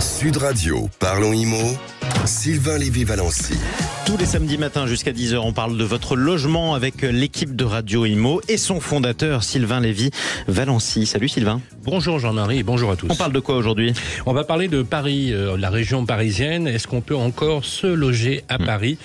Sud Radio, parlons IMO, Sylvain Lévy-Valency. Tous les samedis matins jusqu'à 10h, on parle de votre logement avec l'équipe de Radio Imo et son fondateur Sylvain Lévy Valency. Salut Sylvain. Bonjour Jean-Marie et bonjour à tous. On parle de quoi aujourd'hui? On va parler de Paris, euh, la région parisienne. Est-ce qu'on peut encore se loger à Paris?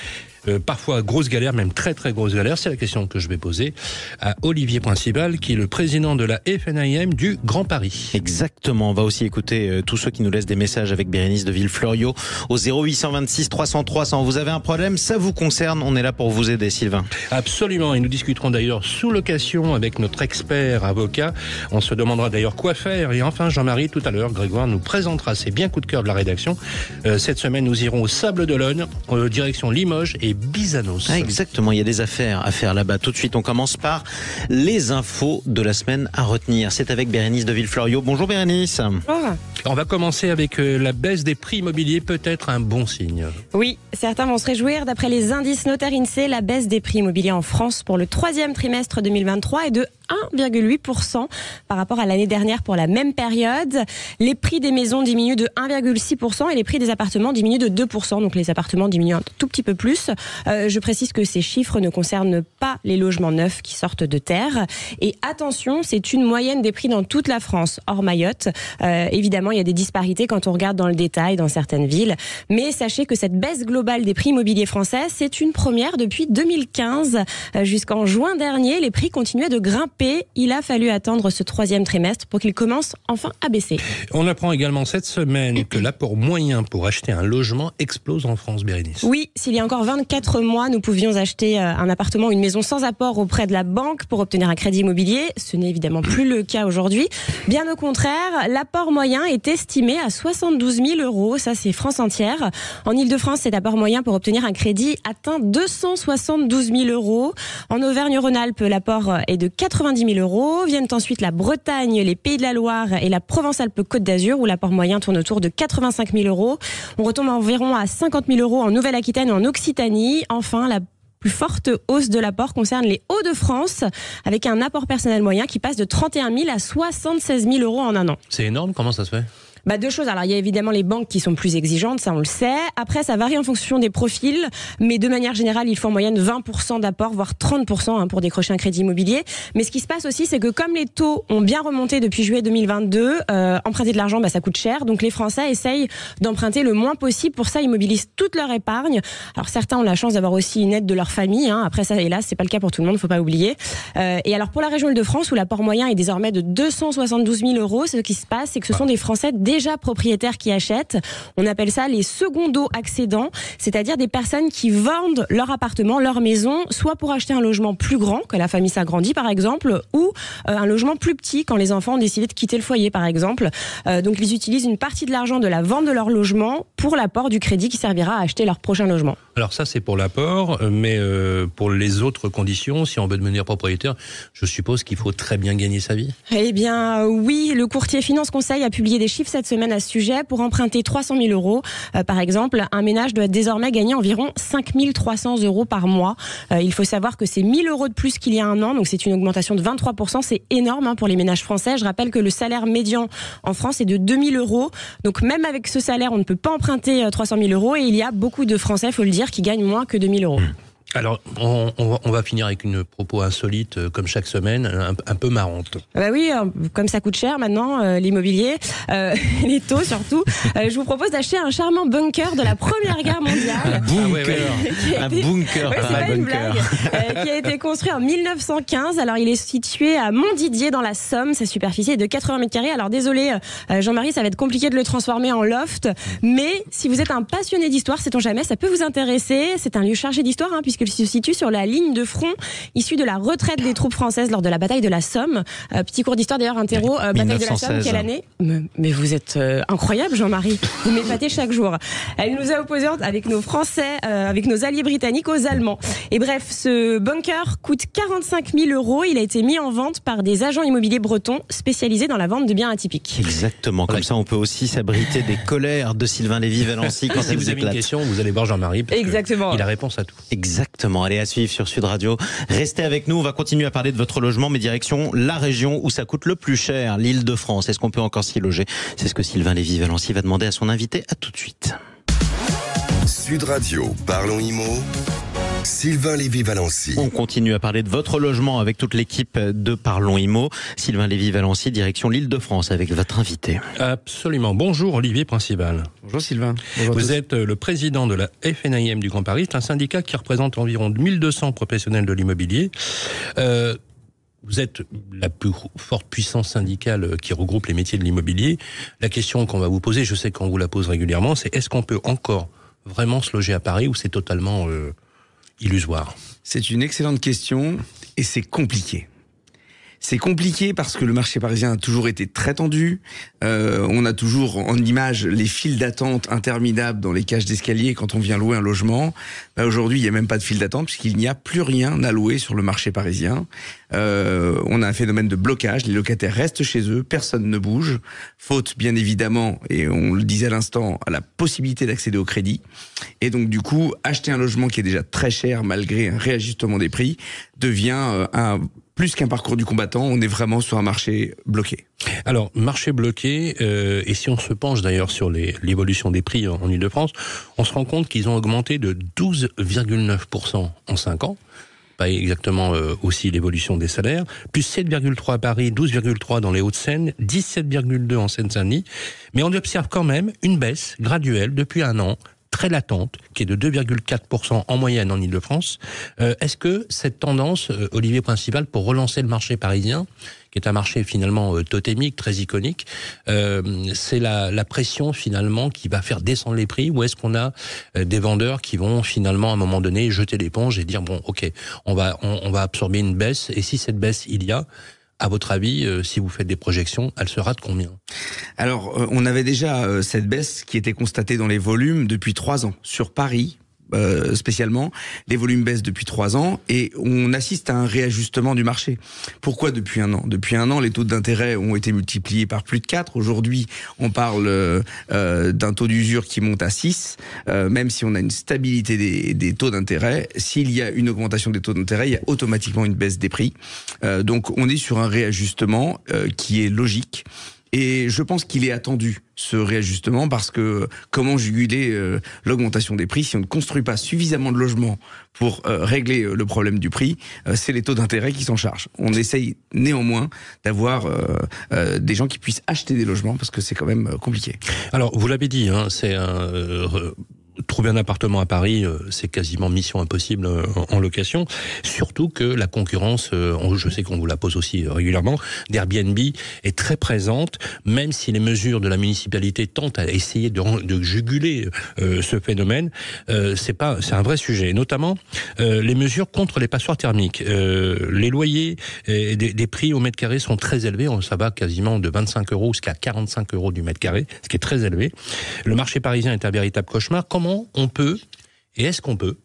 Euh, parfois grosse galère, même très très grosse galère. C'est la question que je vais poser à Olivier Principal, qui est le président de la FNIM du Grand Paris. Exactement. On va aussi écouter euh, tous ceux qui nous laissent des messages avec Bérénice de Villefloriot au 0826 300 300. Vous avez un problème, ça vous concerne. On est là pour vous aider, Sylvain. Absolument. Et nous discuterons d'ailleurs sous location avec notre expert avocat. On se demandera d'ailleurs quoi faire. Et enfin, Jean-Marie, tout à l'heure, Grégoire nous présentera ses bien coups de cœur de la rédaction. Euh, cette semaine, nous irons au Sable d'Olonne, direction Limoges et Bizanos. Ah, exactement, il y a des affaires à faire là-bas. Tout de suite, on commence par les infos de la semaine à retenir. C'est avec Bérénice de Villefloriot. Bonjour Bérénice. On va commencer avec euh, la baisse des prix immobiliers, peut-être un bon signe. Oui, certains vont se réjouir. D'après les indices notaires INSEE, la baisse des prix immobiliers en France pour le troisième trimestre 2023 est de 1,8% par rapport à l'année dernière pour la même période. Les prix des maisons diminuent de 1,6% et les prix des appartements diminuent de 2%. Donc les appartements diminuent un tout petit peu plus. Euh, je précise que ces chiffres ne concernent pas les logements neufs qui sortent de terre. Et attention, c'est une moyenne des prix dans toute la France, hors Mayotte. Euh, évidemment, il y a des disparités quand on regarde dans le détail dans certaines villes. Mais sachez que cette baisse globale des prix immobiliers français, c'est une première depuis 2015. Euh, Jusqu'en juin dernier, les prix continuaient de grimper. Il a fallu attendre ce troisième trimestre pour qu'ils commencent enfin à baisser. On apprend également cette semaine que l'apport moyen pour acheter un logement explose en France, Bérénice. Oui, s'il y a encore 24 mois, nous pouvions acheter euh, un appartement une maison sans apport auprès de la banque pour obtenir un crédit immobilier. Ce n'est évidemment plus le cas aujourd'hui. Bien au contraire, l'apport moyen est estimé à 72 000 euros. Ça, c'est France entière. En Ile-de-France, cet apport moyen pour obtenir un crédit atteint 272 000 euros. En Auvergne-Rhône-Alpes, l'apport est de 90 000 euros. Viennent ensuite la Bretagne, les Pays de la Loire et la Provence-Alpes-Côte d'Azur où l'apport moyen tourne autour de 85 000 euros. On retombe environ à 50 000 euros en Nouvelle-Aquitaine et en Occitanie. Enfin, la plus forte hausse de l'apport concerne les Hauts-de-France, avec un apport personnel moyen qui passe de 31 000 à 76 000 euros en un an. C'est énorme, comment ça se fait? Bah, deux choses. Alors, il y a évidemment les banques qui sont plus exigeantes, ça on le sait. Après, ça varie en fonction des profils, mais de manière générale, il faut en moyenne 20% d'apport, voire 30% hein, pour décrocher un crédit immobilier. Mais ce qui se passe aussi, c'est que comme les taux ont bien remonté depuis juillet 2022, euh, emprunter de l'argent, bah, ça coûte cher. Donc, les Français essayent d'emprunter le moins possible. Pour ça, ils mobilisent toute leur épargne. Alors, certains ont la chance d'avoir aussi une aide de leur famille. Hein. Après ça, hélas, c'est pas le cas pour tout le monde, faut pas oublier. Euh, et alors, pour la région Île-de-France, où l'apport moyen est désormais de 272 000 euros, ce qui se passe, c'est que ce sont des Français déjà propriétaires qui achètent. On appelle ça les secondo accédants, c'est-à-dire des personnes qui vendent leur appartement, leur maison, soit pour acheter un logement plus grand, que la famille s'agrandit par exemple, ou euh, un logement plus petit quand les enfants ont décidé de quitter le foyer par exemple. Euh, donc ils utilisent une partie de l'argent de la vente de leur logement pour l'apport du crédit qui servira à acheter leur prochain logement. Alors ça, c'est pour l'apport, euh, mais pour les autres conditions, si on veut devenir propriétaire, je suppose qu'il faut très bien gagner sa vie. Eh bien, oui, le courtier Finance Conseil a publié des chiffres cette semaine à ce sujet. Pour emprunter 300 000 euros, euh, par exemple, un ménage doit désormais gagner environ 5 300 euros par mois. Euh, il faut savoir que c'est 1000 euros de plus qu'il y a un an, donc c'est une augmentation de 23%. C'est énorme hein, pour les ménages français. Je rappelle que le salaire médian en France est de 2000 euros. Donc même avec ce salaire, on ne peut pas emprunter euh, 300 000 euros. Et il y a beaucoup de Français, faut le dire, qui gagnent moins que 2000 euros. Alors, on, on va, on va finir avec une propos insolite, euh, comme chaque semaine, un, un peu marrante. Bah oui, euh, comme ça coûte cher maintenant, euh, l'immobilier, euh, les taux surtout. Euh, je vous propose d'acheter un charmant bunker de la Première Guerre Un mondiale. bunker, un bunker, Ouais, pas c'est un une bunker. blague. Euh, qui a été construit en 1915. Alors, il est situé à Montdidier dans la Somme. Sa superficie est de 80 mètres carrés. Alors, désolé, euh, Jean-Marie, ça va être compliqué de le transformer en loft. Mais si vous êtes un passionné d'histoire, sait-on jamais, ça peut vous intéresser. C'est un lieu chargé d'histoire, hein, puisqu'il se situe sur la ligne de front issue de la retraite des troupes françaises lors de la bataille de la Somme. Euh, petit cours d'histoire d'ailleurs, interro, euh, bataille de la Somme, 1916. quelle année mais, mais vous êtes euh, incroyable, Jean-Marie. Vous m'épatez chaque jour. Elle nous a opposés avec nos Français, euh, avec nos alliés britanniques aux Allemands. Et bref, ce bunker coûte 45 000 euros. Il a été mis en vente par des agents immobiliers bretons spécialisés dans la vente de biens atypiques. Exactement. Comme ça, on peut aussi s'abriter des colères de Sylvain Lévy-Valency quand si vous avez une question, vous allez voir Jean-Marie. Exactement. Il a réponse à tout. Exactement. Exactement. Allez à suivre sur Sud Radio. Restez avec nous. On va continuer à parler de votre logement, mais direction la région où ça coûte le plus cher, l'île de France. Est-ce qu'on peut encore s'y loger? C'est ce que Sylvain Lévy-Valency va demander à son invité. À tout de suite. Sud Radio, parlons IMO. Sylvain Lévy-Valency. On continue à parler de votre logement avec toute l'équipe de Parlons Imo. Sylvain Lévy-Valency, direction l'île de France avec votre invité. Absolument. Bonjour Olivier Principal. Bonjour Sylvain. Vous êtes euh, le président de la FNIM du Grand Paris, un syndicat qui représente environ 1200 professionnels de l'immobilier. Euh, vous êtes la plus forte puissance syndicale qui regroupe les métiers de l'immobilier. La question qu'on va vous poser, je sais qu'on vous la pose régulièrement, c'est est-ce qu'on peut encore vraiment se loger à Paris ou c'est totalement euh, C'est une excellente question et c'est compliqué. C'est compliqué parce que le marché parisien a toujours été très tendu. Euh, on a toujours en image les files d'attente interminables dans les cages d'escalier quand on vient louer un logement. Bah, Aujourd'hui, il n'y a même pas de file d'attente puisqu'il n'y a plus rien à louer sur le marché parisien. Euh, on a un phénomène de blocage. Les locataires restent chez eux, personne ne bouge, faute bien évidemment, et on le disait à l'instant, à la possibilité d'accéder au crédit. Et donc du coup, acheter un logement qui est déjà très cher malgré un réajustement des prix devient euh, un plus qu'un parcours du combattant, on est vraiment sur un marché bloqué. Alors, marché bloqué, euh, et si on se penche d'ailleurs sur l'évolution des prix en, Ile-de-France, on se rend compte qu'ils ont augmenté de 12,9% en 5 ans. Pas exactement euh, aussi l'évolution des salaires, plus 7,3 à Paris, 12,3 dans les Hauts-de-Seine, 17,2 en Seine-Saint-Denis, mais on observe quand même une baisse graduelle depuis un an très latente, qui est de 2,4% en moyenne en Ile-de-France. Euh, Est-ce que cette tendance, euh, Olivier Principal, pour relancer le marché parisien, qui est un marché finalement euh, totémique, très iconique, c'est la, la, pression finalement qui va faire descendre les prix, ou est-ce qu'on a des vendeurs qui vont finalement à un moment donné jeter l'éponge et dire bon, ok, on va on va absorber une baisse, et si cette baisse il y a, à votre avis, euh, si vous faites des projections, elle sera de combien? Alors, euh, on avait déjà euh, cette baisse qui était constatée dans les volumes depuis trois ans. Sur Paris, euh, spécialement, les volumes baissent depuis trois ans et on assiste à un réajustement du marché. Pourquoi depuis un an? Depuis un an, les taux d'intérêt ont été multipliés par plus de 4. Aujourd'hui, on parle euh, d'un taux d'usure qui monte à 6, euh, même si on a une stabilité des, taux d'intérêt. S'il y a une augmentation des taux d'intérêt, il y a automatiquement une baisse des prix. Euh, donc on est sur un réajustement qui est logique. Et je pense qu'il est attendu ce réajustement parce que comment juguler euh, l'augmentation des prix si on ne construit pas suffisamment de logements pour euh, régler euh, le problème du prix C'est les taux d'intérêt qui s'en chargent. On essaye néanmoins d'avoir des gens qui puissent acheter des logements parce que c'est quand même compliqué. Alors vous l'avez dit, hein, c'est un trouver un appartement à Paris, euh, c'est quasiment mission impossible euh, en location. Surtout que la concurrence, euh, je sais qu'on vous la pose aussi régulièrement, d'Airbnb est très présente, même si les mesures de la municipalité tentent à essayer de, de juguler ce phénomène. c'est pas, c'est un vrai sujet. Notamment les mesures contre les passoires thermiques. les loyers des, des, prix au mètre carré sont très élevés. Ça va quasiment de 25 euros jusqu'à 45 euros du mètre carré, ce qui est très élevé. Le marché parisien est un véritable cauchemar. Comment on peut, et est-ce qu'on peut,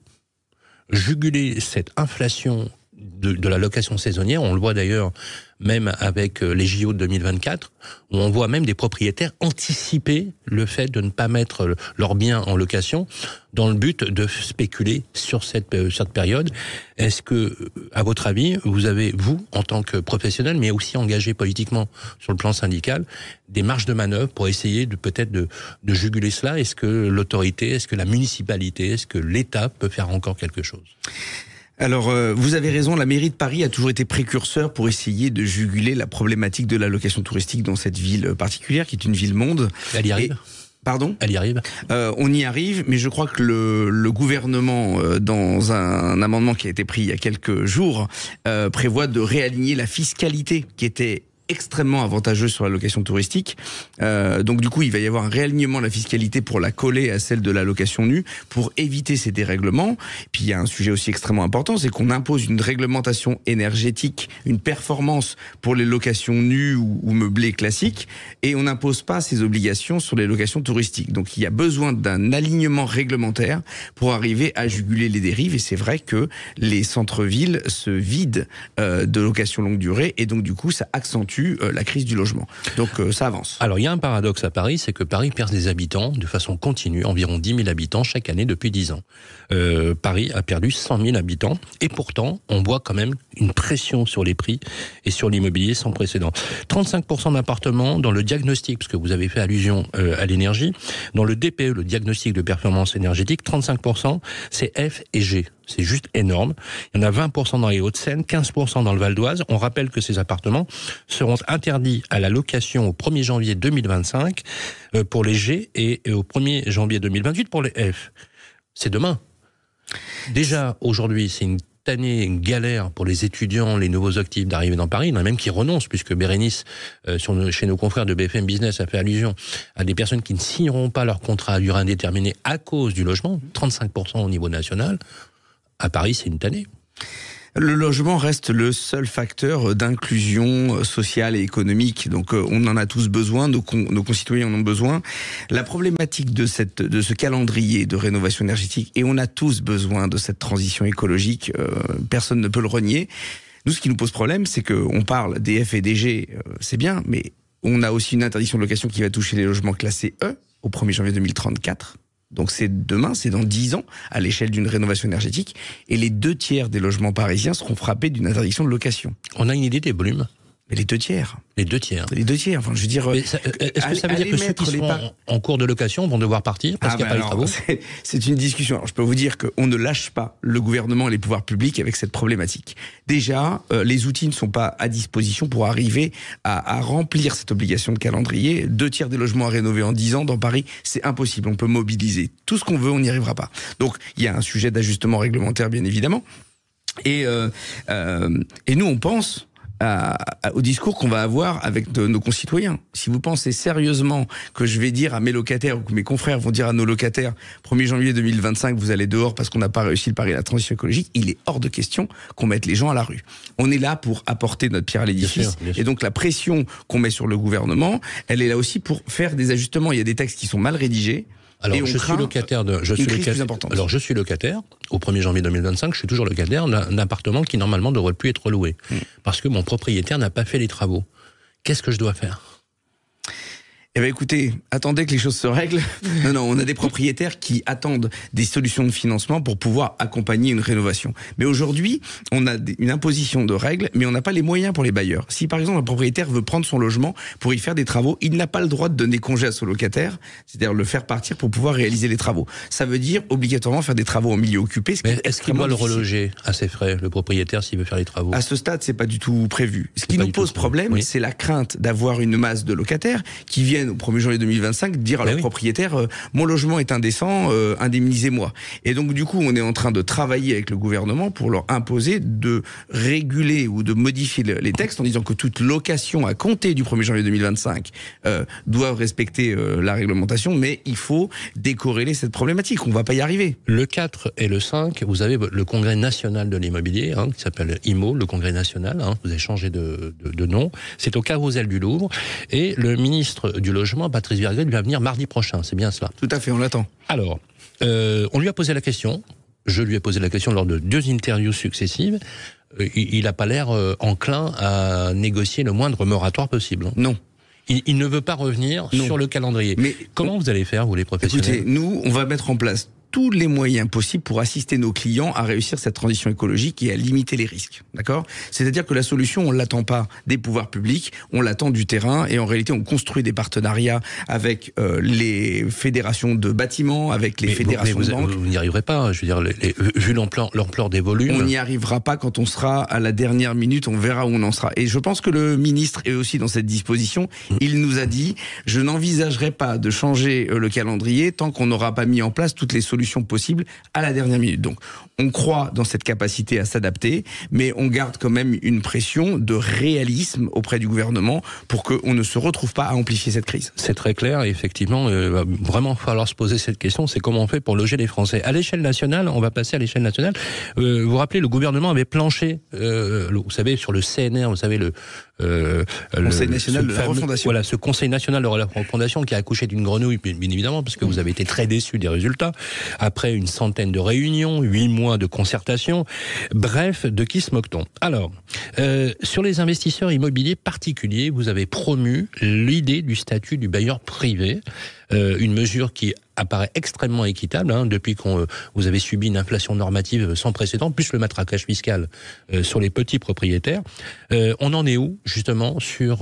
juguler cette inflation de, de, la location saisonnière. On le voit d'ailleurs même avec les JO de 2024, où on voit même des propriétaires anticiper le fait de ne pas mettre leurs biens en location dans le but de spéculer sur cette, cette période. Est-ce que, à votre avis, vous avez, vous, en tant que professionnel, mais aussi engagé politiquement sur le plan syndical, des marges de manœuvre pour essayer de peut-être de juguler cela? Est-ce que l'autorité, est-ce que la municipalité, est-ce que l'État peut faire encore quelque chose? Alors, euh, vous avez raison, la mairie de Paris a toujours été précurseur pour essayer de juguler la problématique de la location touristique dans cette ville particulière, qui est une ville-monde. Elle y arrive. Et... Pardon? Elle y arrive. Euh, On y arrive, mais je crois que le, le gouvernement, euh, dans un, un, amendement qui a été pris il y a quelques jours, euh, prévoit de réaligner la fiscalité qui était extrêmement avantageuse sur la location touristique. Euh, donc du coup, il va y avoir un réalignement de la fiscalité pour la coller à celle de la location nue, pour éviter ces dérèglements. Puis il y a un sujet aussi extrêmement important, c'est qu'on impose une réglementation énergétique, une performance pour les locations nues ou, ou meublées classiques, et on n'impose pas ces obligations sur les locations touristiques. Donc il y a besoin d'un alignement réglementaire pour arriver à juguler les dérives. Et c'est vrai que les centres-villes se vident euh, de locations longue durée, et donc du coup, ça accentue euh, la crise du logement. Donc euh, ça avance. Alors il y a un paradoxe à Paris, c'est que Paris perd des habitants de façon continue, environ 10 000 habitants chaque année depuis 10 ans. Euh, Paris a perdu 100 000 habitants et pourtant on voit quand même une pression sur les prix et sur l'immobilier sans précédent. 35% d'appartements dans le diagnostic, parce que vous avez fait allusion euh, à l'énergie, dans le DPE, le diagnostic de performance énergétique, 35% c'est F et G. C'est juste énorme. Il y en a 20% dans les Hauts-de-Seine, 15% dans le Val d'Oise. On rappelle que ces appartements seront interdits à la location au 1er janvier 2025 euh, pour les G et au 1er janvier 2028 pour les F. C'est demain. Déjà, aujourd'hui, c'est une année une galère pour les étudiants, les nouveaux actifs d'arriver dans Paris. Il y en a même qui renoncent, puisque Bérénice, euh, sur nos, chez nos confrères de BFM Business, a fait allusion à des personnes qui ne signeront pas leur contrat à durée indéterminée à cause du logement, 35% au niveau national. À Paris, c'est une tannée. Le logement reste le seul facteur d'inclusion sociale et économique. Donc euh, on en a tous besoin, nos, concitoyens en ont besoin. La problématique de, cette, de ce calendrier de rénovation énergétique, et on a tous besoin de cette transition écologique, euh, personne ne peut le renier. Nous, ce qui nous pose problème, c'est qu'on parle des F et des G, euh, c'est bien, mais on a aussi une interdiction de location qui va toucher les logements classés E au 1er janvier 2034. Donc c'est demain, c'est dans 10 ans, à l'échelle d'une rénovation énergétique, et les deux tiers des logements parisiens seront frappés d'une interdiction de location. On a une idée des volumes? Mais les deux tiers. Les deux tiers. Les deux tiers. Enfin, je veux dire. Euh, est-ce que ça veut dire que ceux qui sont en cours de location vont devoir partir parce ah qu'il n'y a pas de travaux C'est une discussion. Alors, je peux vous dire qu'on ne lâche pas le gouvernement et les pouvoirs publics avec cette problématique. Déjà, euh, les outils ne sont pas à disposition pour arriver à, à, remplir cette obligation de calendrier. Deux tiers des logements à rénover en 10 ans dans Paris, c'est impossible. On peut mobiliser tout ce qu'on veut, on n'y arrivera pas. Donc, il y a un sujet d'ajustement réglementaire, bien évidemment. Et, euh, euh, et nous, on pense au discours qu'on va avoir avec nos concitoyens. Si vous pensez sérieusement que je vais dire à mes locataires ou que mes confrères vont dire à nos locataires 1er janvier 2025 vous allez dehors parce qu'on n'a pas réussi le pari de la transition écologique, il est hors de question qu'on mette les gens à la rue. On est là pour apporter notre pierre à l'édifice et donc la pression qu'on met sur le gouvernement, elle est là aussi pour faire des ajustements. Il y a des textes qui sont mal rédigés. Alors, je suis locataire de, je suis locataire, alors je suis locataire, au 1er janvier 2025, je suis toujours locataire d'un appartement qui normalement devrait plus être loué. Hmm. Parce que mon propriétaire n'a pas fait les travaux. Qu'est-ce que je dois faire? Eh bien écoutez, attendez que les choses se règlent. Non, non, on a des propriétaires qui attendent des solutions de financement pour pouvoir accompagner une rénovation. Mais aujourd'hui, on a une imposition de règles, mais on n'a pas les moyens pour les bailleurs. Si par exemple un propriétaire veut prendre son logement pour y faire des travaux, il n'a pas le droit de donner congé à son locataire, c'est-à-dire le faire partir pour pouvoir réaliser les travaux. Ça veut dire obligatoirement faire des travaux en milieu occupé. mais est-ce qu'il doit le reloger à ses frais, le propriétaire, s'il veut faire les travaux? À ce stade, c'est pas du tout prévu. Ce qui nous pose problème, c'est la crainte d'avoir une masse de locataires qui viennent au 1er janvier 2025 dire à ben leur propriétaire euh, mon logement est indécent, euh, indemnisez-moi. Et donc du coup, on est en train de travailler avec le gouvernement pour leur imposer de réguler ou de modifier les textes en disant que toute location à compter du 1er janvier 2025 euh, doit respecter la réglementation, mais il faut décorréler cette problématique. On va pas y arriver. Le 4 et le 5, vous avez le congrès national de l'immobilier hein, qui s'appelle IMO, le congrès national. Hein, vous avez changé de, de, de nom. C'est au Carrousel du Louvre et le ministre du logement, Patrice Vergret, va venir mardi prochain. C'est bien cela. Tout à fait, on l'attend. Alors, euh, on lui a posé la question. Je lui ai posé la question lors de deux interviews successives. Euh, il n'a pas l'air euh, enclin à négocier le moindre moratoire possible. Non. Il, il ne veut pas revenir sur le calendrier. Mais comment vous allez faire, vous les professionnels? Écoutez, nous, on va mettre en place tous les moyens possibles pour assister nos clients à réussir cette transition écologique et à limiter les risques. D'accord? C'est-à-dire que la solution, on l'attend pas des pouvoirs publics, on l'attend du terrain et en réalité, on construit des partenariats avec euh, les fédérations de bâtiments, avec les fédérations vous, de banques. Vous, n'y arriverez pas. Je veux dire, les, vu l'ampleur des volumes. On n'y arrivera pas quand on sera à la dernière minute. On verra où on en sera. Et je pense que le ministre est aussi dans cette disposition. Mm. Il nous a dit je n'envisagerai pas de changer euh, le calendrier tant qu'on n'aura pas mis en place toutes les solutions possible à la dernière minute. Donc, on croit dans cette capacité à s'adapter, mais on garde quand même une pression de réalisme auprès du gouvernement pour qu'on ne se retrouve pas à amplifier cette crise. C'est très clair, effectivement, il euh, va vraiment falloir se poser cette question, c'est comment on fait pour loger les Français. À l'échelle nationale, on va passer à l'échelle nationale. Euh, vous vous rappelez, le gouvernement avait planché, euh, vous savez, sur le CNR, vous savez, le, euh, Conseil national de la refondation. Voilà, ce Conseil national de la refondation qui a accouché d'une grenouille, bien évidemment, parce que vous avez été très déçus des résultats. Après une centaine de réunions, huit mois de concertation. Bref, de qui se moque-t-on? Alors, euh, sur les investisseurs immobiliers particuliers, vous avez promu l'idée du statut du bailleur privé, euh, une mesure qui apparaît extrêmement équitable hein, depuis qu'on euh, vous avez subi une inflation normative sans précédent, plus le matraquage fiscal euh, sur les petits propriétaires. Euh, on en est où justement sur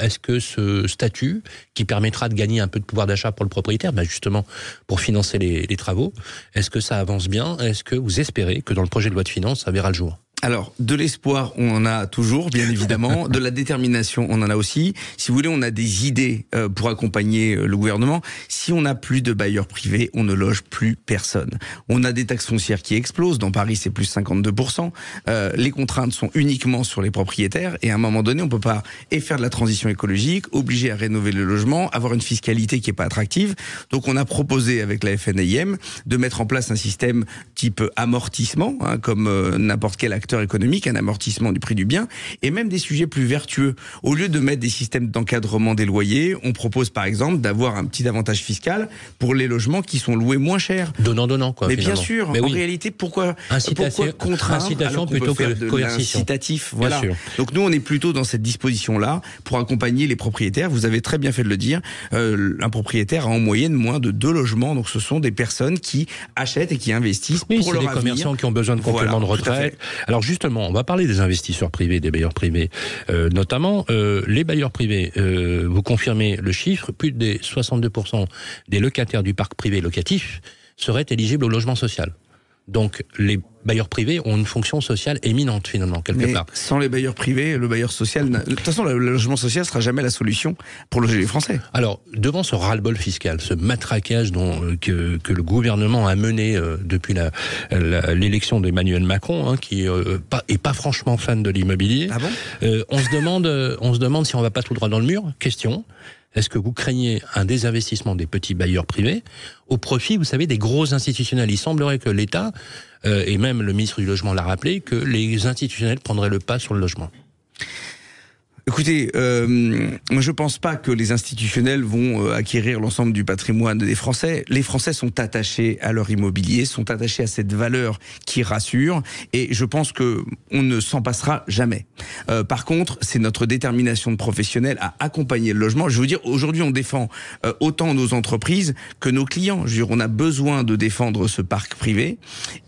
est-ce que ce statut qui permettra de gagner un peu de pouvoir d'achat pour le propriétaire, bah, justement pour financer les, les travaux, est-ce que ça avance bien? Est-ce que vous espérez que dans le projet de loi de finances ça verra le jour? Alors, de l'espoir, on en a toujours, bien évidemment. de la détermination, on en a aussi. Si vous voulez, on a des idées euh, pour accompagner euh, le gouvernement. Si on n'a plus de bailleurs privés, on ne loge plus personne. On a des taxes foncières qui explosent. Dans Paris, c'est plus 52%. Euh, les contraintes sont uniquement sur les propriétaires. Et à un moment donné, on peut pas et faire de la transition écologique, obliger à rénover le logement, avoir une fiscalité qui est pas attractive. Donc, on a proposé avec la FNIM de mettre en place un système type amortissement, hein, comme n'importe quel acteur économique, un amortissement du prix du bien, et même des sujets plus vertueux. Au lieu de mettre des systèmes d'encadrement des loyers, on propose par exemple d'avoir un petit avantage fiscal pour les logements qui sont loués moins cher. Donnant, donnant, quoi. Mais bien sûr, en réalité, pourquoi, pourquoi contraindre Incitation plutôt que de incitatif Voilà. Donc nous, on est plutôt dans cette disposition-là pour accompagner les propriétaires. Vous avez très bien fait de le dire. Euh, un propriétaire a en moyenne moins de deux logements. Donc ce sont des personnes qui achètent et qui investissent oui, pour leur des commerçants qui ont besoin de compléments de retraite. Alors justement, on va parler des investisseurs privés, des bailleurs privés, euh, notamment euh, les bailleurs privés. Euh, vous confirmez le chiffre, plus de 62% des locataires du parc privé locatif seraient éligibles au logement social. Donc les bailleurs privés ont une fonction sociale éminente finalement quelque Mais part. Sans les bailleurs privés, le bailleur social, de toute façon, le logement social sera jamais la solution pour loger les Français. Alors devant ce ras-le-bol fiscal, ce matraquage dont euh, que, que, le gouvernement a mené euh, depuis l'élection d'Emmanuel Macron, hein, qui euh, pas, est pas franchement fan de l'immobilier, ah bon? euh, on se demande, on se demande si on va pas tout droit dans le mur? Question. Est-ce que vous craignez un désinvestissement des petits bailleurs privés au profit, vous savez, des gros institutionnels? Il semblerait que l'État, euh, et même le ministre du Logement l'a rappelé, que les institutionnels prendraient le pas sur le logement. Écoutez, euh, moi je pense pas que les institutionnels vont euh, acquérir l'ensemble du patrimoine des Français. Les Français sont attachés à leur immobilier, sont attachés à cette valeur qui rassure, et je pense que on ne s'en passera jamais. Euh, par contre, c'est notre détermination de professionnels à accompagner le logement. Je veux dire, aujourd'hui, on défend euh, autant nos entreprises que nos clients. Je veux dire, on a besoin de défendre ce parc privé,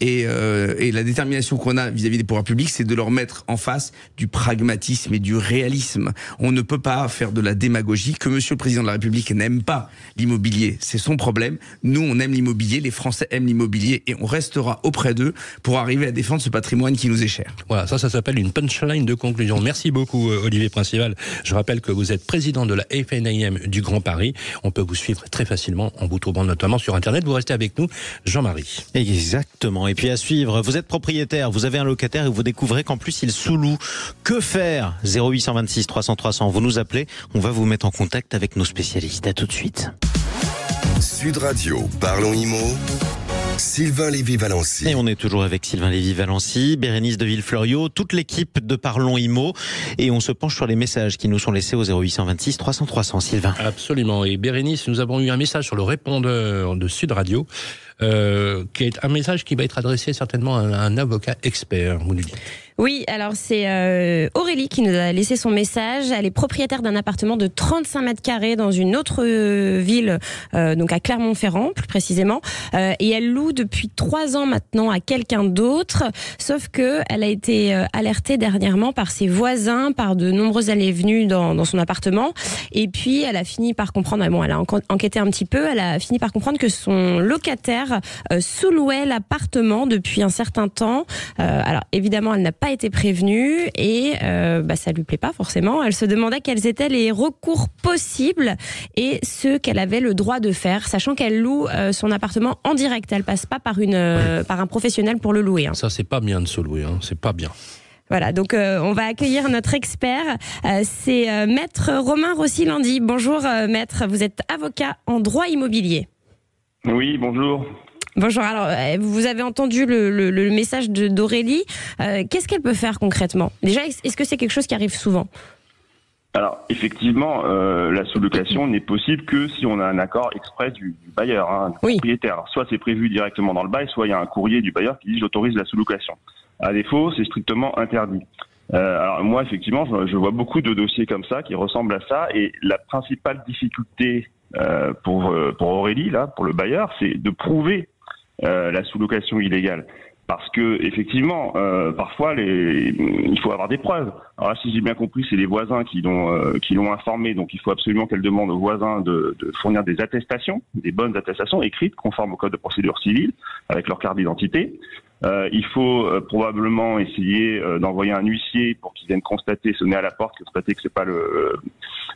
et, euh, et la détermination qu'on a vis-à-vis -vis des pouvoirs publics, c'est de leur mettre en face du pragmatisme et du réalisme on ne peut pas faire de la démagogie. Que Monsieur le Président de la République n'aime pas l'immobilier, c'est son problème. Nous, on aime l'immobilier, les Français aiment l'immobilier et on restera auprès d'eux pour arriver à défendre ce patrimoine qui nous est cher. Voilà, ça, ça s'appelle une punchline de conclusion. Merci beaucoup, euh, Olivier Principal. Je rappelle que vous êtes président de la FNIM du Grand Paris. On peut vous suivre très facilement en vous trouvant notamment sur Internet. Vous restez avec nous, Jean-Marie. Exactement. Et puis à suivre, vous êtes propriétaire, vous avez un locataire et vous découvrez qu'en plus il sous-loue. Que faire? 0826 300 300. Vous nous appelez, on va vous mettre en contact avec nos spécialistes. À tout de suite. Sud Radio, parlons IMO. Sylvain Lévy-Valency. Et on est toujours avec Sylvain Lévy-Valency, Bérénice de Villefloriot, toute l'équipe de Parlons IMO. Et on se penche sur les messages qui nous sont laissés au 0826 300 300. Sylvain. Absolument. Et Bérénice, nous avons eu un message sur le répondeur de Sud Radio, euh, qui est un message qui va être adressé certainement à un avocat expert, vous nous dites. Oui, alors c'est euh, Aurélie qui nous a laissé son message. Elle est propriétaire d'un appartement de 35 mètres carrés dans une autre euh, ville, euh, donc à Clermont-Ferrand plus précisément, euh, et elle loue depuis trois ans maintenant à quelqu'un d'autre. Sauf que elle a été euh, alertée dernièrement par ses voisins, par de nombreuses allées venues dans, dans son appartement, et puis elle a fini par comprendre. Bon, elle a enquêté un petit peu. Elle a fini par comprendre que son locataire sous-louait l'appartement depuis un certain temps. alors évidemment, elle n'a pas été prévenue et euh, bah, ça lui plaît pas forcément. Elle se demandait quels étaient les recours possibles et ce qu'elle avait le droit de faire, sachant qu'elle loue euh, son appartement en direct. Elle passe pas par une euh, par un professionnel pour le louer. Hein. Ça c'est pas bien de se louer, hein. c'est pas bien. Voilà, donc euh, on va accueillir notre expert. Euh, c'est euh, Maître Romain Rossi-Landy. Bonjour Maître, vous êtes avocat en droit immobilier. Oui, bonjour. Bonjour. Alors, euh, vous avez entendu le, le, le message d'Aurélie. Euh, Qu'est-ce qu'elle peut faire concrètement? Déjà, est-ce que c'est quelque chose qui arrive souvent? Alors effectivement, euh, la sous-location n'est possible que si on a un accord exprès du, du bailleur, hein, du Oui. propriétaire. Alors, soit c'est prévu directement dans le bail, soit il y a un courrier du bailleur qui dit j'autorise la sous-location. À défaut, c'est strictement interdit. Euh, alors moi, effectivement, je, je vois beaucoup de dossiers comme ça qui ressemblent à ça, et la principale difficulté euh, pour euh, pour Aurélie là, pour le bailleur, c'est de prouver euh, la sous-location illégale. Parce que effectivement, euh, parfois, les, il faut avoir des preuves. Alors là, si j'ai bien compris, c'est les voisins qui l'ont euh, qui l'ont informé, donc il faut absolument qu'elle demande aux voisins de, de fournir des attestations, des bonnes attestations écrites, conformes au code de procédure civile, avec leur carte d'identité. Euh, il faut euh, probablement essayer d'envoyer un huissier pour qu'il vienne constater, sonner à la porte, constater que c'est pas le,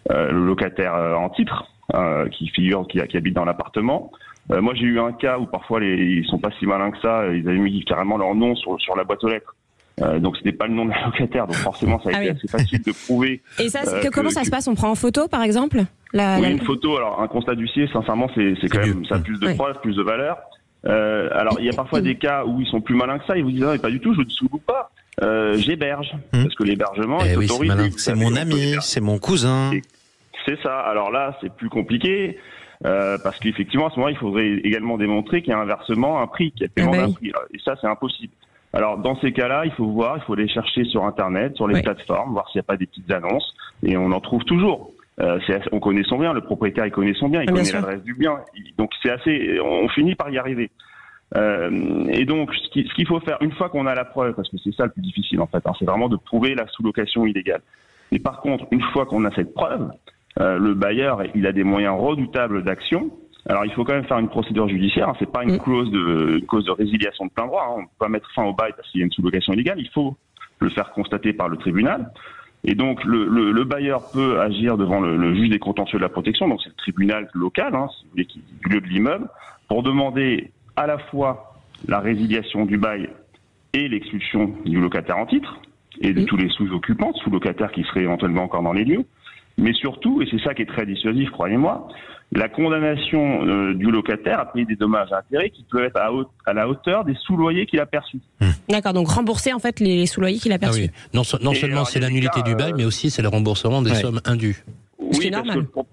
le locataire en titre euh, qui figure, qui, qui habite dans l'appartement. Euh, moi, j'ai eu un cas où parfois les, ils sont pas si malins que ça. Ils avaient mis carrément leur nom sur, sur la boîte aux lettres. Euh, donc c'était pas le nom de la locataire. Donc forcément, ça a Ah été oui. assez facile de prouver. Et ça, c'est Euh, que- que- comment ça se passe? On prend en photo, par exemple? La, Oui, la- une photo. Alors un constat d'huissier, sincèrement, c'est c'est quand même ça a plus de Ouais. preuves, plus de valeur. Euh, alors il y a parfois des cas où ils sont plus malins que ça. Ils vous disent non, mais pas du tout. Je ne sous-loue pas. Euh, J'héberge Hmm. parce que l'hébergement Eh est oui, c'est autorisé. C'est mon ami, c'est mon cousin. Et- C'est ça. Alors là, c'est plus compliqué. euh, parce qu'effectivement, à ce moment-là, il faudrait également démontrer qu'il y a un versement, un prix, qu'il y a paiement Ah bah d'un prix. Et ça, c'est impossible. Alors, dans ces cas-là, il faut voir, il faut aller chercher sur Internet, sur les Oui. plateformes, voir s'il n'y a pas des petites annonces. Et on en trouve toujours. Euh, on connaît son bien, le propriétaire, il connaît son bien, il Ah, bien connaît l'adresse du bien. Donc, c'est assez, on finit par y arriver. Euh, et donc, ce qui- ce qu'il faut faire, une fois qu'on a la preuve, parce que c'est ça le plus difficile en fait, hein, c'est vraiment de prouver la sous-location illégale. Mais par contre, une fois qu'on a cette preuve, euh, le bailleur, il a des moyens redoutables d'action. Alors, il faut quand même faire une procédure judiciaire. Hein, c'est pas une Mm. clause de une cause de résiliation de plein droit. Hein, on peut pas mettre fin au bail parce qu'il y a une sous-location illégale. Il faut le faire constater par le tribunal. Et donc, le, le, le bailleur peut agir devant le, le juge des contentieux de la protection. Donc, c'est le tribunal local, hein, si vous voulez, qui, du lieu de l'immeuble, pour demander à la fois la résiliation du bail et l'expulsion du locataire en titre et de Mm. tous les sous-occupants, sous-locataires qui seraient éventuellement encore dans les lieux. Mais surtout, et c'est ça qui est très dissuasif, croyez-moi, la condamnation euh, du locataire à payer des dommages et intérêts qui peuvent être à, haute- à la hauteur des sous-loyers qu'il a perçus. D'accord, donc rembourser en fait les sous-loyers qu'il a Ah perçus. oui. Non, seulement c'est il y a des l'annulité cas, du bail, euh, mais aussi c'est le remboursement des Ouais. sommes indues. Est parce normal. que le, pro-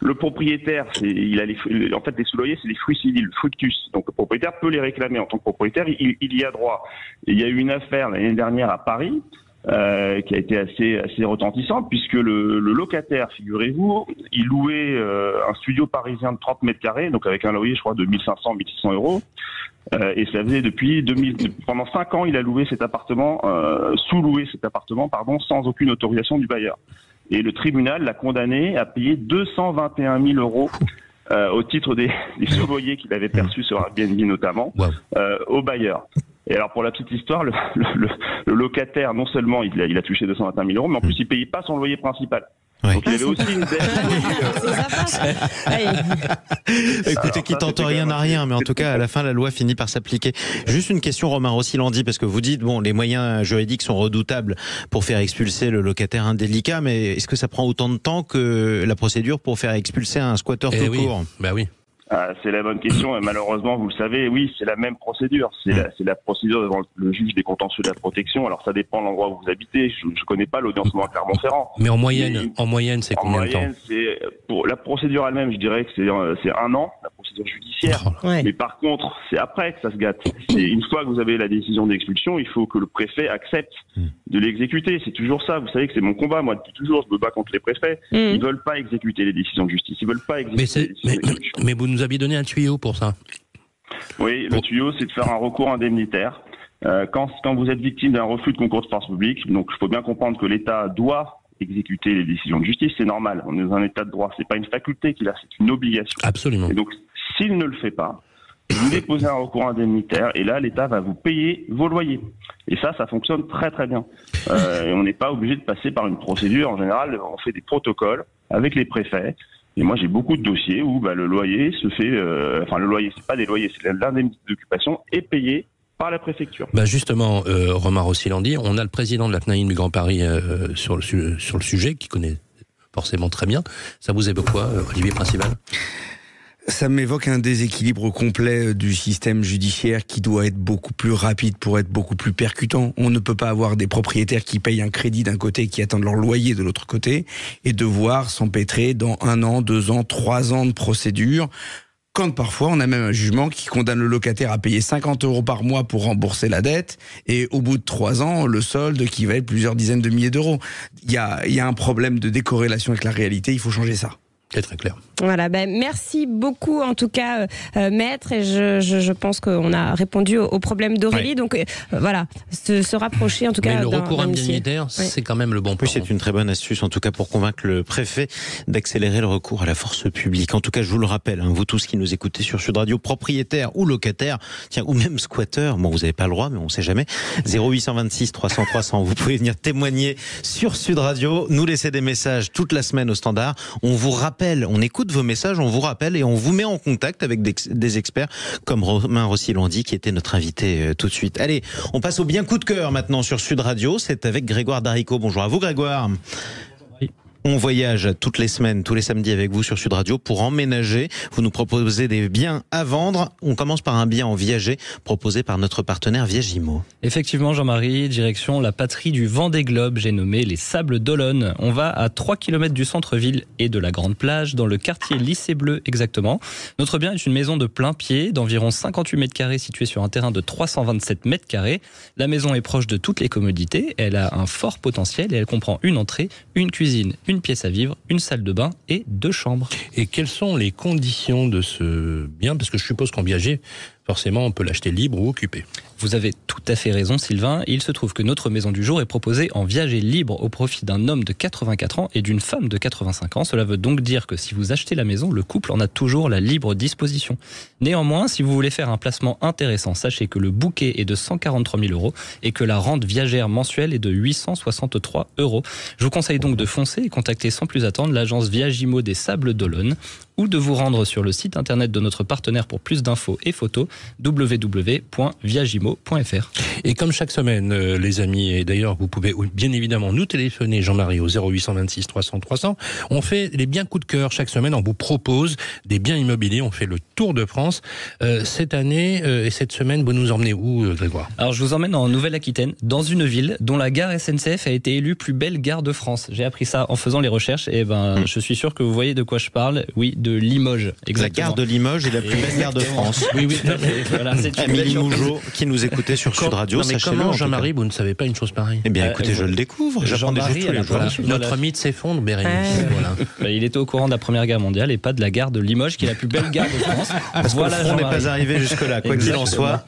le propriétaire, c'est, il a les, fruits- en fait, les sous-loyers, c'est les fruits civils, le fructus. Donc, le propriétaire peut les réclamer en tant que propriétaire, il, il y a droit. Il y a eu une affaire l'année dernière à Paris, euh, qui a été assez, assez retentissante, puisque le, le locataire, figurez-vous, il louait euh, un studio parisien de 30 mètres carrés, donc avec un loyer, je crois, de 1500, 1600 euros. Euh, et ça faisait depuis 2000, pendant cinq ans, il a loué cet appartement, sous-loué cet appartement, pardon, sans aucune autorisation du bailleur. Et le tribunal l'a condamné à payer 221 000 euros au titre des, des sous-loyers qu'il avait perçus sur Airbnb notamment, Wow. au bailleur. Et alors pour la petite histoire, le, le, le- le locataire, non seulement il a, il a touché 221 000 euros, mais en plus il payait pas son loyer principal. Ouais. Donc il avait aussi une dette. Ouais. Écoutez, qui tente rien n'a rien, mais en tout cas, à la fin, la loi finit par s'appliquer. Juste une question, Romain Rossilandi, parce que vous dites, bon, les moyens juridiques sont redoutables pour faire expulser le locataire indélicat, mais est-ce que ça prend autant de temps que la procédure pour faire expulser un squatteur Eh tout oui. court? Bah oui. Ah, c'est la bonne question et malheureusement, vous le savez, oui, c'est la même procédure. C'est la, c'est la procédure devant le juge des contentieux de la protection. Alors ça dépend de l'endroit où vous habitez. Je ne connais pas l'audiencement à Clermont-Ferrand. Mais en moyenne, Mais- en moyenne, c'est En combien de temps moyenne, c'est pour la procédure elle-même, je dirais que c'est euh, c'est un an, la procédure judiciaire. Oh. Ouais. Mais par contre, c'est après que ça se gâte. C'est une fois que vous avez la décision d'expulsion, il faut que le préfet accepte Hmm. de l'exécuter. C'est toujours ça. Vous savez que c'est mon combat. Moi, depuis toujours, je me bats contre les préfets. Ils Mmh. veulent pas exécuter les décisions de justice. Ils veulent pas exécuter Mais, les c'est- décisions mais, d'exécution. mais vous nous aviez donné un tuyau pour ça. Oui, le tuyau, c'est de faire un recours indemnitaire. Euh, quand, quand vous êtes victime d'un refus de concours de force publique, donc il faut bien comprendre que l'État doit exécuter les décisions de justice, c'est normal. On est dans un État de droit. C'est pas une faculté qu'il a, c'est une obligation. Absolument. Et donc, s'il ne le fait pas, vous déposez un recours indemnitaire et là, l'État va vous payer vos loyers. Et ça, ça fonctionne très très bien. Euh, et on n'est pas obligé de passer par une procédure. En général, on fait des protocoles avec les préfets. Et moi, j'ai beaucoup de dossiers où bah, le loyer se fait, euh, enfin le loyer, c'est pas des loyers, c'est l'indemnité d'occupation est payé par la préfecture. Bah justement, euh, Romain Rossilandi, on a le président de la CNAIM du Grand Paris euh, sur, le, su- sur le sujet, qui connaît forcément très bien. Ça vous évoque quoi, euh, Olivier Principal? Ça m'évoque un déséquilibre complet du système judiciaire qui doit être beaucoup plus rapide pour être beaucoup plus percutant. On ne peut pas avoir des propriétaires qui payent un crédit d'un côté qui attendent leur loyer de l'autre côté et devoir s'empêtrer dans un an, deux ans, trois ans de procédure quand parfois on a même un jugement qui condamne le locataire à payer 50 euros par mois pour rembourser la dette, et au bout de trois ans, le solde qui va être plusieurs dizaines de milliers d'euros. Il y a, y a un problème de décorrélation avec la réalité, il faut changer ça. C'est très clair. Voilà, ben merci beaucoup en tout cas, euh, euh, maître, et je, je, je pense qu'on a répondu au, au problème d'Aurélie. Ouais. Donc euh, voilà, se, se rapprocher en tout cas. Mais le recours indemnitaire, Oui. c'est quand même le bon Oui, c'est une très bonne astuce, en tout cas pour convaincre le préfet d'accélérer le recours à la force publique. En tout cas, je vous le rappelle, hein, vous tous qui nous écoutez sur Sud Radio, propriétaires ou locataires, tiens, ou même squatteurs, bon, vous n'avez pas le droit, mais on sait jamais. 0826 300 300, vous pouvez venir témoigner sur Sud Radio, nous laisser des messages toute la semaine au standard. On vous rappelle, on écoute vos messages, on vous rappelle et on vous met en contact avec des, experts comme Romain Rossi-Landy qui était notre invité euh, tout de suite. Allez, on passe au bien coup de cœur maintenant sur Sud Radio. C'est avec Grégoire Darico. Bonjour à vous, Grégoire. On voyage toutes les semaines, tous les samedis avec vous sur Sud Radio pour emménager. Vous nous proposez des biens à vendre. On commence par un bien en viager proposé par notre partenaire Viagimo. Effectivement, Jean-Marie, direction la patrie du Vendée Globe, j'ai nommé les Sables d'Olonne. On va à 3 km du centre-ville et de la grande plage, dans le quartier Lycée Bleu exactement. Notre bien est une maison de plein pied d'environ 58 mètres carrés située sur un terrain de 327 mètres carrés. La maison est proche de toutes les commodités, elle a un fort potentiel et elle comprend une entrée, une cuisine, une pièce à vivre, une salle de bain et deux chambres. Et quelles sont les conditions de ce bien? Parce que je suppose qu'en viager, forcément, on peut l'acheter libre ou occupé. Vous avez tout à fait raison, Sylvain. Il se trouve que notre maison du jour est proposée en viager libre au profit d'un homme de 84 ans et d'une femme de 85 ans. Cela veut donc dire que si vous achetez la maison, le couple en a toujours la libre disposition. Néanmoins, si vous voulez faire un placement intéressant, sachez que le bouquet est de 143 000 euros et que la rente viagère mensuelle est de 863 euros. Je vous conseille donc de foncer et contacter sans plus attendre l'agence Viagimo des Sables d'Olonne ou de vous rendre sur le site internet de notre partenaire pour plus d'infos et photos www.viagimo.fr. Et comme chaque semaine, euh, les amis, et d'ailleurs, vous pouvez bien évidemment nous téléphoner, Jean-Marie, au 0826 300 300. On fait les biens coup de cœur chaque semaine. On vous propose des biens immobiliers. On fait le tour de France. Euh, cette année euh, et cette semaine, vous nous emmenez où, Grégoire? Alors je vous emmène en Nouvelle-Aquitaine, dans une ville dont la gare SNCF a été élue plus belle gare de France. J'ai appris ça en faisant les recherches et ben je suis sûr que vous voyez de quoi je parle. Oui, de Limoges. La gare de Limoges est la plus belle gare de France. Oui, oui. voilà, Amélie. Mougeot qui nous écoutait sur Sud Radio, Non, mais comment. Jean-Marie, vous ne savez pas une chose pareille Eh bien, Euh, écoutez, je le découvre. J'apprends des choses tous les jours. Notre mythe s'effondre, Bérénice. Ouais. Voilà. Bah, il était au courant de la Première Guerre mondiale et pas de la gare de Limoges, qui est la plus belle gare de France. Parce que voilà, front n'est pas arrivé jusque-là, quoi qu'il en soit.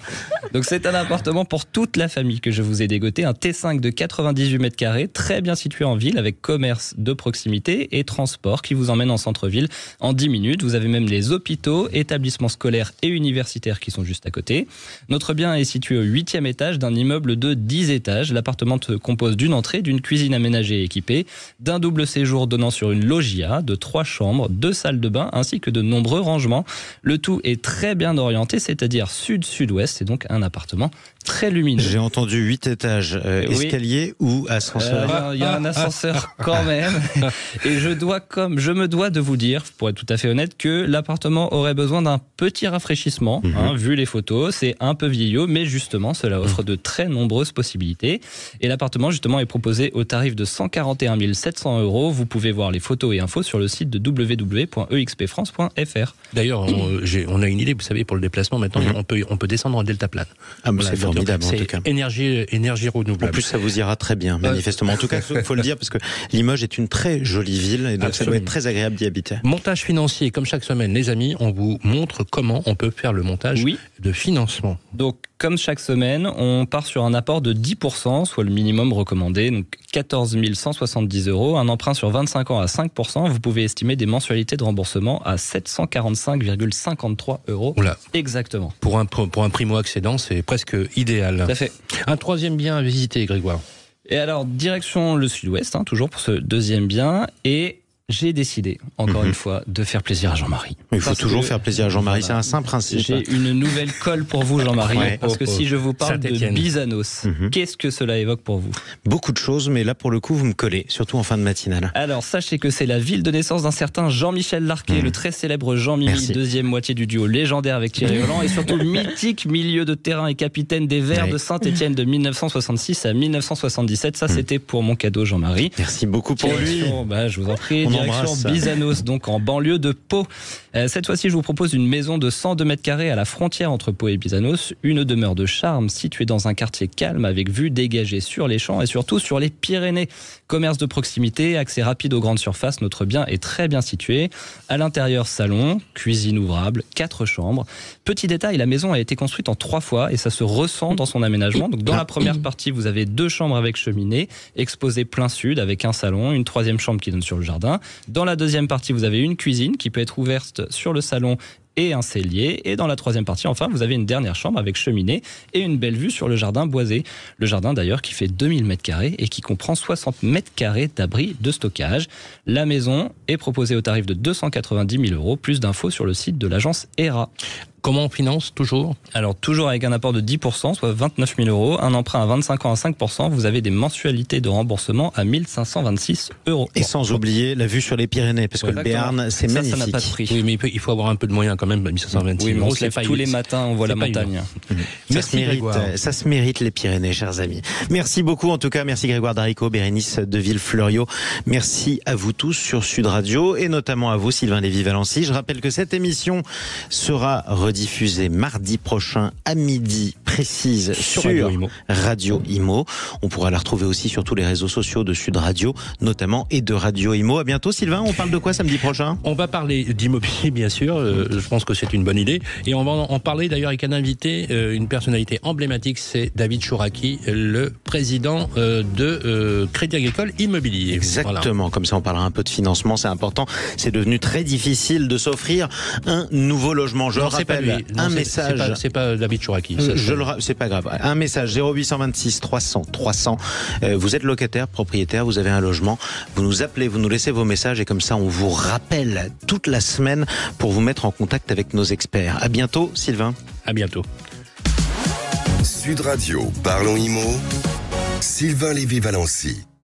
Donc c'est un appartement pour toute la famille que je vous ai dégoté, un T5 de 98 mètres carrés, très bien situé en ville avec commerce de proximité et transport qui vous emmène en centre-ville en 10 minutes. Vous avez même les hôpitaux, établissements scolaires et universitaires qui sont juste à côté. Notre bien est situé au 8e étage d'un immeuble de 10 étages. L'appartement se compose d'une entrée, d'une cuisine aménagée et équipée, d'un double séjour donnant sur une loggia, de trois chambres, deux salles de bain ainsi que de nombreux rangements. Le tout est très bien orienté, c'est-à-dire sud-sud-ouest. C'est donc un appartement très lumineux. J'ai entendu 8 étages, euh, Oui. escalier ou Euh, ascenseur. Il y a un ascenseur quand même. Et je dois comme je me dois de vous dire, pour être tout à fait honnête, que l'appartement aurait besoin d'un petit rafraîchissement. Mhm. hein, vu les photos, c'est un peu vieillot, mais justement, cela offre de très nombreuses possibilités. Et l'appartement justement est proposé au tarif de 141 700 euros. Vous pouvez voir les photos et infos sur le site de www.expfrance.fr. D'ailleurs, on, a une idée, vous savez, pour le déplacement maintenant, Mhm. on, peut, on peut descendre en delta plane. Ah, Voilà, c'est formidable en tout cas. Énergie, énergie En renouvelable. plus, ça vous ira très bien, manifestement. En tout cas, il faut le dire, parce que Limoges est une très jolie ville, et donc ça doit être très agréable d'y habiter. Montage financier, comme chaque semaine, les amis, on vous montre comment on peut faire le montage Oui. de financement. Donc, comme chaque semaine, on part sur un apport de 10%, soit le minimum recommandé, donc 14 170 euros. Un emprunt sur 25 ans à 5%. Vous pouvez estimer des mensualités de remboursement à 745,53 euros. Oula, Exactement. pour un, pour un primo-accédant, c'est presque idéal. Tout à fait. Un troisième bien à visiter, Grégoire. Et alors, direction le sud-ouest, hein, toujours pour ce deuxième bien, et j'ai décidé, encore Mhm. une fois, de faire plaisir à Jean-Marie. Il faut toujours que- faire plaisir à Jean-Marie, c'est un saint principe. J'ai une nouvelle colle pour vous, Jean-Marie. Ouais. Parce que Oh, oh. si je vous parle de Saint-Étienne. Bizanos, Mhm. qu'est-ce que cela évoque pour vous? Beaucoup de choses, mais là pour le coup vous me collez, surtout en fin de matinale. Alors, sachez que c'est la ville de naissance d'un certain Jean-Michel Larquet, Mhm. le très célèbre Jean-Mimi, deuxième moitié du duo légendaire avec Thierry Holland, et surtout le mythique milieu de terrain et capitaine des Verts Ouais. de Saint-Etienne de 1966 à 1977. Ça, Mhm. c'était pour mon cadeau, Jean-Marie. Merci beaucoup pour lui. Bah, je vous en prie, On direction. Bizanos, donc en banlieue de Pau. Euh, cette fois-ci, je vous propose une maison de 102 mètres carrés à la frontière entre Pau et Bizanos, une demeure de charme située dans un quartier calme avec vue dégagée sur les champs et surtout sur les Pyrénées. Commerce de proximité, accès rapide aux grandes surfaces, notre bien est très bien situé. À l'intérieur, salon, cuisine ouvrable, quatre chambres. Petit détail, la maison a été construite en trois fois et ça se ressent dans son aménagement. Donc dans la première partie, vous avez deux chambres avec cheminée, exposées plein sud avec un salon, une troisième chambre qui donne sur le jardin. Dans la deuxième partie, vous avez une cuisine qui peut être ouverte sur le salon et un cellier. Et dans la troisième partie, enfin, vous avez une dernière chambre avec cheminée et une belle vue sur le jardin boisé. Le jardin d'ailleurs qui fait 2000 mètres carrés et qui comprend 60 mètres carrés d'abri de stockage. La maison est proposée au tarif de 290 000 euros. Plus d'infos sur le site de l'agence ERA. Comment on finance toujours Alors toujours avec un apport de 10%, soit 29 000 euros, un emprunt à 25 ans à 5%, vous avez des mensualités de remboursement à 1526 euros. Et sans oublier la vue sur les Pyrénées, parce que le. Béarn, c'est Ça, magnifique. ça n'a pas de prix. Oui, mais il peut- il faut avoir un peu de moyens quand même. 1526 Oui, mais on euros, se lève tous les matins, on voit la montagne. Ça Merci, se mérite, euh, ça se mérite les Pyrénées, chers amis. Merci beaucoup en tout cas, merci Grégoire Darico, Bérénice de Villefleurio. Merci à vous tous sur Sud Radio et notamment à vous Sylvain Lévy-Valency. Je rappelle que cette émission sera rediffusée mardi prochain à midi précise sur, Radio Imo. Radio Imo. On pourra la retrouver aussi sur tous les réseaux sociaux de Sud Radio, notamment et de Radio Imo. À bientôt Sylvain, on parle de quoi samedi prochain? On va parler d'immobilier, bien sûr. euh, je pense que c'est une bonne idée. Et on va en parler d'ailleurs avec un invité, euh, une personnalité emblématique, c'est David Chouraki, le président euh, de Crédit Agricole Immobilier. Voilà. Exactement, comme ça on parlera un peu de financement, c'est important. C'est devenu très difficile de s'offrir un nouveau logement. Je Non, rappelle, Non, un message. c'est pas- pas, David Chouraki. Euh, Ça, Je c'est- le, ra- c'est pas grave. Un message 0826 300 300. Euh, vous êtes locataire, propriétaire, vous avez un logement. Vous nous appelez, vous nous laissez vos messages et comme ça on vous rappelle toute la semaine pour vous mettre en contact avec nos experts. À bientôt, Sylvain. À bientôt. Sud Radio, parlons IMO. Sylvain Lévy-Valency.